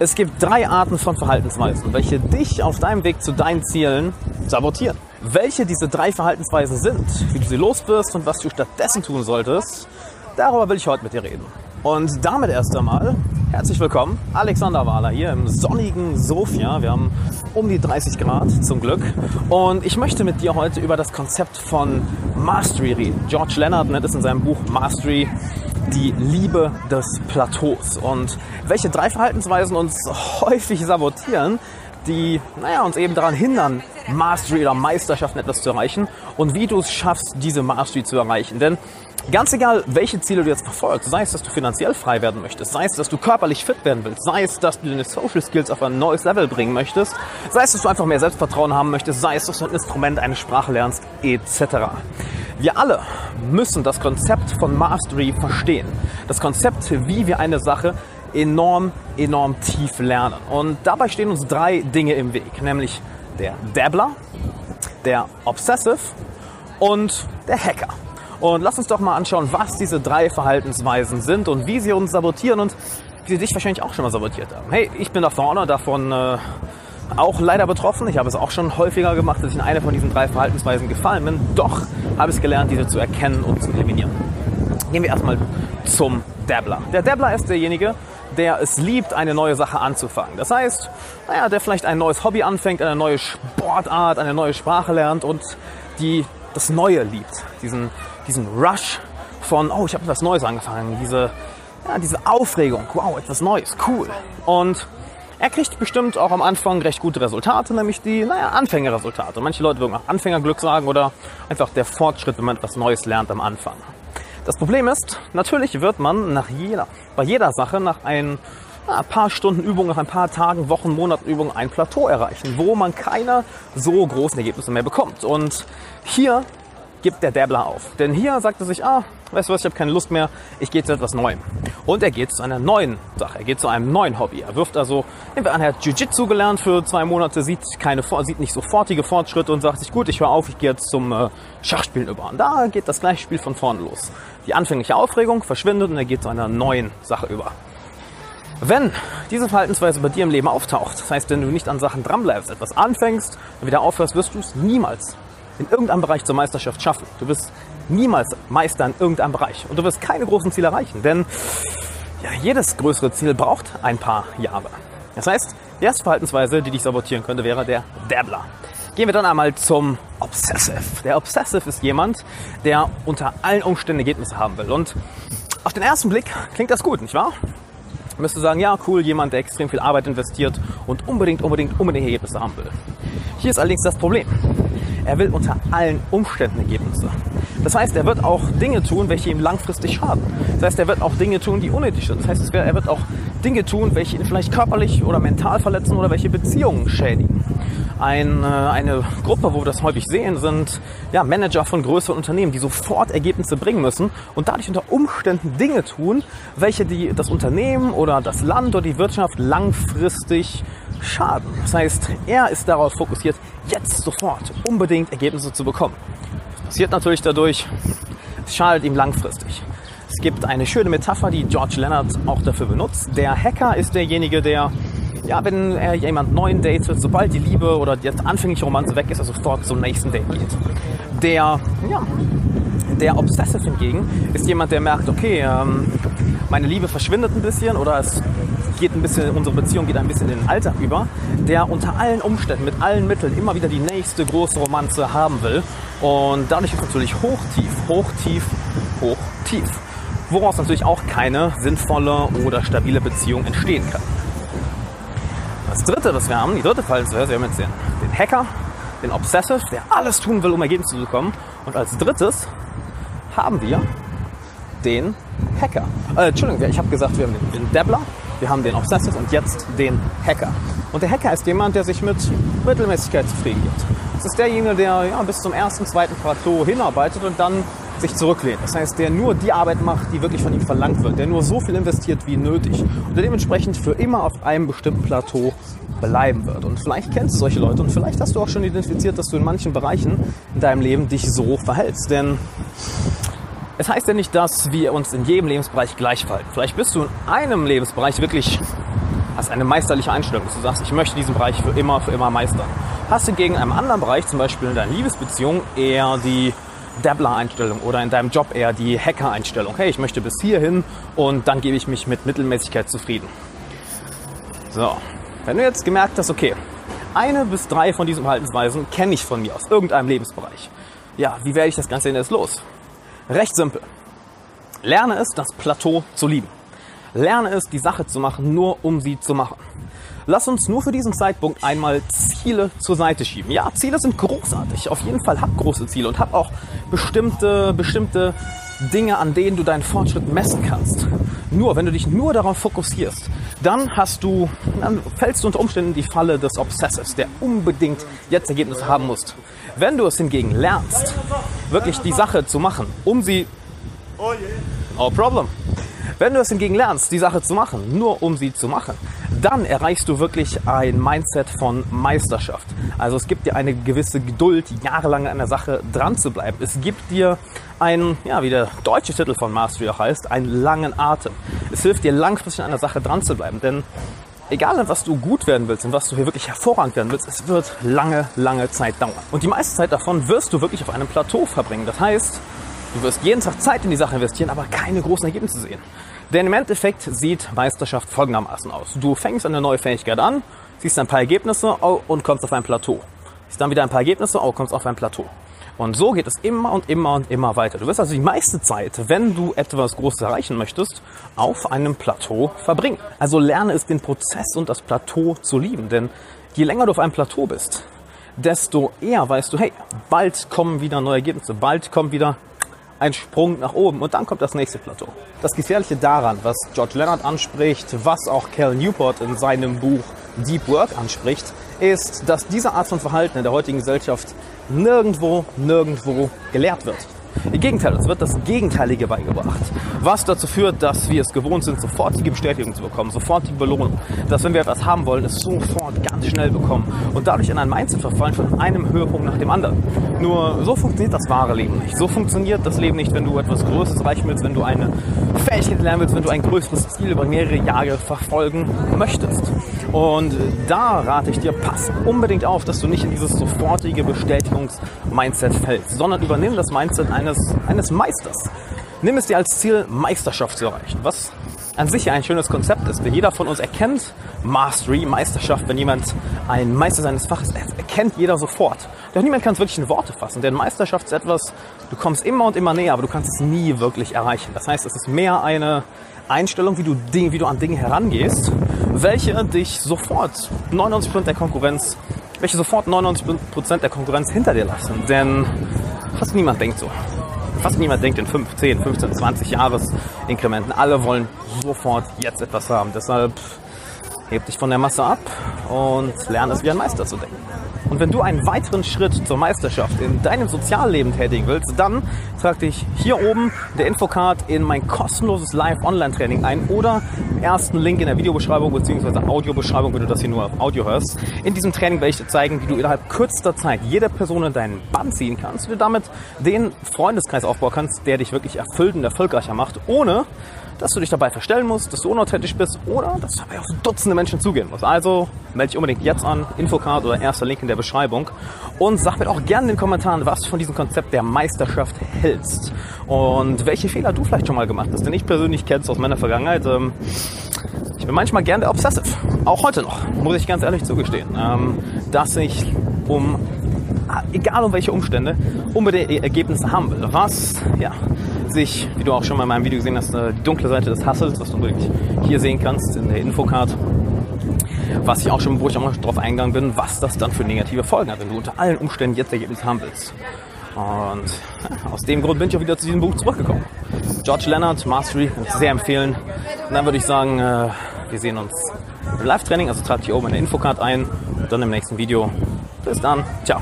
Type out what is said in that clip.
Es gibt drei Arten von Verhaltensweisen, welche dich auf deinem Weg zu deinen Zielen sabotieren. Welche diese drei Verhaltensweisen sind, wie du sie loswirst und was du stattdessen tun solltest, darüber will ich heute mit dir reden. Und damit erst einmal herzlich willkommen, Alexander Wahler hier im sonnigen Sofia. Wir haben um die 30 Grad zum Glück. Und ich möchte mit dir heute über das Konzept von Mastery reden. George Leonard nennt es in seinem Buch Mastery die Liebe des Plateaus. Und welche drei Verhaltensweisen uns häufig sabotieren, die naja, uns eben daran hindern, Mastery oder Meisterschaften etwas zu erreichen und wie du es schaffst, diese Mastery zu erreichen. Denn ganz egal, welche Ziele du jetzt verfolgst, sei es, dass du finanziell frei werden möchtest, sei es, dass du körperlich fit werden willst, sei es, dass du deine Social Skills auf ein neues Level bringen möchtest, sei es, dass du einfach mehr Selbstvertrauen haben möchtest, sei es, dass du ein Instrument, eine Sprache lernst, etc. Wir alle müssen das Konzept von Mastery verstehen. Das Konzept, wie wir eine Sache enorm, enorm tief lernen. Und dabei stehen uns drei Dinge im Weg, nämlich der Dabbler, der Obsessive und der Hacker. Und lass uns doch mal anschauen, was diese drei Verhaltensweisen sind und wie sie uns sabotieren und wie sie dich wahrscheinlich auch schon mal sabotiert haben. Hey, ich bin da vorne davon äh, auch leider betroffen. Ich habe es auch schon häufiger gemacht, dass ich in eine von diesen drei Verhaltensweisen gefallen bin. Doch habe ich es gelernt, diese zu erkennen und zu eliminieren. Gehen wir erstmal zum Dabbler. Der Dabbler ist derjenige, der es liebt, eine neue Sache anzufangen. Das heißt, naja, der vielleicht ein neues Hobby anfängt, eine neue Sportart, eine neue Sprache lernt und die das Neue liebt. Diesen, diesen Rush von, oh, ich habe etwas Neues angefangen. Diese, ja, diese Aufregung, wow, etwas Neues, cool. Und er kriegt bestimmt auch am Anfang recht gute Resultate, nämlich die, naja, Anfängerresultate. Manche Leute würden auch Anfängerglück sagen oder einfach der Fortschritt, wenn man etwas Neues lernt am Anfang. Das Problem ist, natürlich wird man nach jeder, bei jeder Sache nach ein, ein paar Stunden Übung, nach ein paar Tagen, Wochen, Monaten Übung ein Plateau erreichen, wo man keine so großen Ergebnisse mehr bekommt. Und hier gibt der Dabbler auf. Denn hier sagt er sich, ah, weißt du was, ich habe keine Lust mehr, ich gehe zu etwas Neuem. Und er geht zu einer neuen Sache, er geht zu einem neuen Hobby. Er wirft also, entweder an, er hat Jiu-Jitsu gelernt für zwei Monate, sieht, keine, sieht nicht sofortige Fortschritte und sagt sich, gut, ich höre auf, ich gehe jetzt zum äh, Schachspielen über. Und da geht das gleiche Spiel von vorne los. Die anfängliche Aufregung verschwindet und er geht zu einer neuen Sache über. Wenn diese Verhaltensweise bei dir im Leben auftaucht, das heißt, wenn du nicht an Sachen dranbleibst, etwas anfängst und wieder aufhörst, wirst du es niemals in irgendeinem Bereich zur Meisterschaft schaffen. Du wirst niemals Meister in irgendeinem Bereich und du wirst keine großen Ziele erreichen, denn ja, jedes größere Ziel braucht ein paar Jahre. Das heißt, die erste Verhaltensweise, die dich sabotieren könnte, wäre der Dabbler. Gehen wir dann einmal zum Obsessive. Der Obsessive ist jemand, der unter allen Umständen Ergebnisse haben will. Und auf den ersten Blick klingt das gut, nicht wahr? Müsste sagen, ja, cool, jemand, der extrem viel Arbeit investiert und unbedingt, unbedingt, unbedingt Ergebnisse haben will. Hier ist allerdings das Problem. Er will unter allen Umständen Ergebnisse. Das heißt, er wird auch Dinge tun, welche ihm langfristig schaden. Das heißt, er wird auch Dinge tun, die unnötig sind. Das heißt, er wird auch Dinge tun, welche ihn vielleicht körperlich oder mental verletzen oder welche Beziehungen schädigen. Ein, äh, eine Gruppe, wo wir das häufig sehen, sind ja, Manager von größeren Unternehmen, die sofort Ergebnisse bringen müssen und dadurch unter Umständen Dinge tun, welche die, das Unternehmen oder das Land oder die Wirtschaft langfristig schaden. Das heißt, er ist darauf fokussiert, jetzt sofort unbedingt Ergebnisse zu bekommen. Passiert natürlich dadurch, es schadet ihm langfristig. Es gibt eine schöne Metapher, die George Leonard auch dafür benutzt. Der Hacker ist derjenige, der, ja, wenn er jemand neuen datet, sobald die Liebe oder die anfängliche Romanze weg ist, er sofort zum nächsten Date geht. Der, ja, der Obsessive hingegen ist jemand, der merkt, okay, ähm, meine Liebe verschwindet ein bisschen oder es geht ein bisschen, unsere Beziehung geht ein bisschen in den Alltag über, der unter allen Umständen, mit allen Mitteln immer wieder die nächste große Romanze haben will. Und dadurch ist natürlich hoch, tief, hoch, tief, hoch, tief. Woraus natürlich auch keine sinnvolle oder stabile Beziehung entstehen kann. Das dritte, was wir haben, die dritte Verhaltensweise, wir haben jetzt den, den Hacker, den Obsessive, der alles tun will, um Ergebnisse zu bekommen. Und als drittes haben wir den Hacker. Äh, Entschuldigung, ich habe gesagt, wir haben den, den Dabbler, wir haben den Obsessive und jetzt den Hacker. Und der Hacker ist jemand, der sich mit Mittelmäßigkeit zufrieden gibt. Das ist derjenige, der ja, bis zum ersten, zweiten Plateau hinarbeitet und dann sich zurücklehnt. Das heißt, der nur die Arbeit macht, die wirklich von ihm verlangt wird, der nur so viel investiert wie nötig und der dementsprechend für immer auf einem bestimmten Plateau bleiben wird. Und vielleicht kennst du solche Leute und vielleicht hast du auch schon identifiziert, dass du in manchen Bereichen in deinem Leben dich so verhältst. Denn es heißt ja nicht, dass wir uns in jedem Lebensbereich gleich verhalten. Vielleicht bist du in einem Lebensbereich wirklich, hast eine meisterliche Einstellung, dass du sagst, ich möchte diesen Bereich für immer, für immer meistern. Hast du gegen einem anderen Bereich, zum Beispiel in deiner Liebesbeziehung, eher die Dabbler-Einstellung oder in deinem Job eher die Hacker-Einstellung. Hey, ich möchte bis hierhin und dann gebe ich mich mit Mittelmäßigkeit zufrieden. So, wenn du jetzt gemerkt hast, okay, eine bis drei von diesen Verhaltensweisen kenne ich von mir aus irgendeinem Lebensbereich. Ja, wie werde ich das Ganze denn jetzt los? Recht simpel. Lerne es, das Plateau zu lieben. Lerne es, die Sache zu machen, nur um sie zu machen. Lass uns nur für diesen Zeitpunkt einmal Ziele zur Seite schieben. Ja, Ziele sind großartig. Auf jeden Fall hab große Ziele und hab auch bestimmte, bestimmte Dinge, an denen du deinen Fortschritt messen kannst. Nur, wenn du dich nur darauf fokussierst, dann hast du, dann fällst du unter Umständen in die Falle des Obsessives, der unbedingt jetzt Ergebnisse haben musst. Wenn du es hingegen lernst, wirklich die Sache zu machen, um sie, no problem. Wenn du es hingegen lernst, die Sache zu machen, nur um sie zu machen, dann erreichst du wirklich ein Mindset von Meisterschaft. Also es gibt dir eine gewisse Geduld, jahrelang an der Sache dran zu bleiben. Es gibt dir einen, ja, wie der deutsche Titel von Mastery auch heißt, einen langen Atem. Es hilft dir langfristig an der Sache dran zu bleiben, denn egal in was du gut werden willst und was du hier wirklich hervorragend werden willst, es wird lange, lange Zeit dauern. Und die meiste Zeit davon wirst du wirklich auf einem Plateau verbringen. Das heißt, du wirst jeden Tag Zeit in die Sache investieren, aber keine großen Ergebnisse sehen. Denn im Endeffekt sieht Meisterschaft folgendermaßen aus. Du fängst eine neue Fähigkeit an, siehst ein paar Ergebnisse oh, und kommst auf ein Plateau. Siehst dann wieder ein paar Ergebnisse oh, kommst auf ein Plateau. Und so geht es immer und immer und immer weiter. Du wirst also die meiste Zeit, wenn du etwas Großes erreichen möchtest, auf einem Plateau verbringen. Also lerne es, den Prozess und das Plateau zu lieben. Denn je länger du auf einem Plateau bist, desto eher weißt du, hey, bald kommen wieder neue Ergebnisse, bald kommt wieder ein Sprung nach oben und dann kommt das nächste Plateau. Das Gefährliche daran, was George Leonard anspricht, was auch Cal Newport in seinem Buch Deep Work anspricht, ist, dass diese Art von Verhalten in der heutigen Gesellschaft nirgendwo, nirgendwo gelehrt wird. Im Gegenteil, es wird das Gegenteilige beigebracht, was dazu führt, dass wir es gewohnt sind, sofortige Bestätigung zu bekommen, sofortige Belohnung, dass wenn wir etwas haben wollen, es sofort ganz schnell bekommen und dadurch in ein Mindset verfallen von einem Höhepunkt nach dem anderen. Nur so funktioniert das wahre Leben nicht. So funktioniert das Leben nicht, wenn du etwas Größeres erreichen willst, wenn du eine Fähigkeit lernen willst, wenn du ein größeres Ziel über mehrere Jahre verfolgen möchtest. Und da rate ich dir, pass unbedingt auf, dass du nicht in dieses sofortige Bestätigungs-Mindset fällst, sondern übernimm das Mindset eines, eines Meisters. Nimm es dir als Ziel, Meisterschaft zu erreichen, was an sich ein schönes Konzept ist. Denn jeder von uns erkennt Mastery, Meisterschaft, wenn jemand ein Meister seines Faches ist, erkennt jeder sofort. Doch niemand kann es wirklich in Worte fassen, denn Meisterschaft ist etwas, du kommst immer und immer näher, aber du kannst es nie wirklich erreichen. Das heißt, es ist mehr eine Einstellung, wie du, wie du an Dinge herangehst, welche dich sofort 99% der Konkurrenz, welche sofort 99% der Konkurrenz hinter dir lassen. Denn fast niemand denkt so. Fast niemand denkt in 5, 10, 15, 20 Jahresinkrementen. Alle wollen sofort jetzt etwas haben. Deshalb heb dich von der Masse ab und lerne es wie ein Meister zu denken. Und wenn du einen weiteren Schritt zur Meisterschaft in deinem Sozialleben tätigen willst, dann trag dich hier oben der Infocard in mein kostenloses Live-Online-Training ein oder im ersten Link in der Videobeschreibung bzw. Audiobeschreibung, wenn du das hier nur auf Audio hörst. In diesem Training werde ich dir zeigen, wie du innerhalb kürzester Zeit jede Person in deinen Bann ziehen kannst und du damit den Freundeskreis aufbauen kannst, der dich wirklich erfüllt und erfolgreicher macht, ohne dass du dich dabei verstellen musst, dass du unauthentisch bist oder dass du dabei auf Dutzende Menschen zugehen musst. Also melde dich unbedingt jetzt an, Infocard oder erster Link in der Beschreibung und sag mir auch gerne in den Kommentaren, was du von diesem Konzept der Meisterschaft hältst und welche Fehler du vielleicht schon mal gemacht hast. Denn ich persönlich kenne es aus meiner Vergangenheit. Ähm, ich bin manchmal gern der Obsessive, auch heute noch, muss ich ganz ehrlich zugestehen, ähm, dass ich um egal um welche Umstände, unbedingt Ergebnisse haben will. Was, ja, sich, wie du auch schon mal in meinem Video gesehen hast, äh, die dunkle Seite des Hassels, was du wirklich hier sehen kannst in der Infocard. Was ich auch schon, wo ich auch mal drauf eingegangen bin, was das dann für negative Folgen hat, wenn du unter allen Umständen jetzt Ergebnisse haben willst. Und aus dem Grund bin ich auch wieder zu diesem Buch zurückgekommen. George Leonard, Mastery, kann ich sehr empfehlen. Und dann würde ich sagen, äh, wir sehen uns im Live-Training, also trag dich oben in der Infocard ein und dann im nächsten Video. Bis dann, ciao.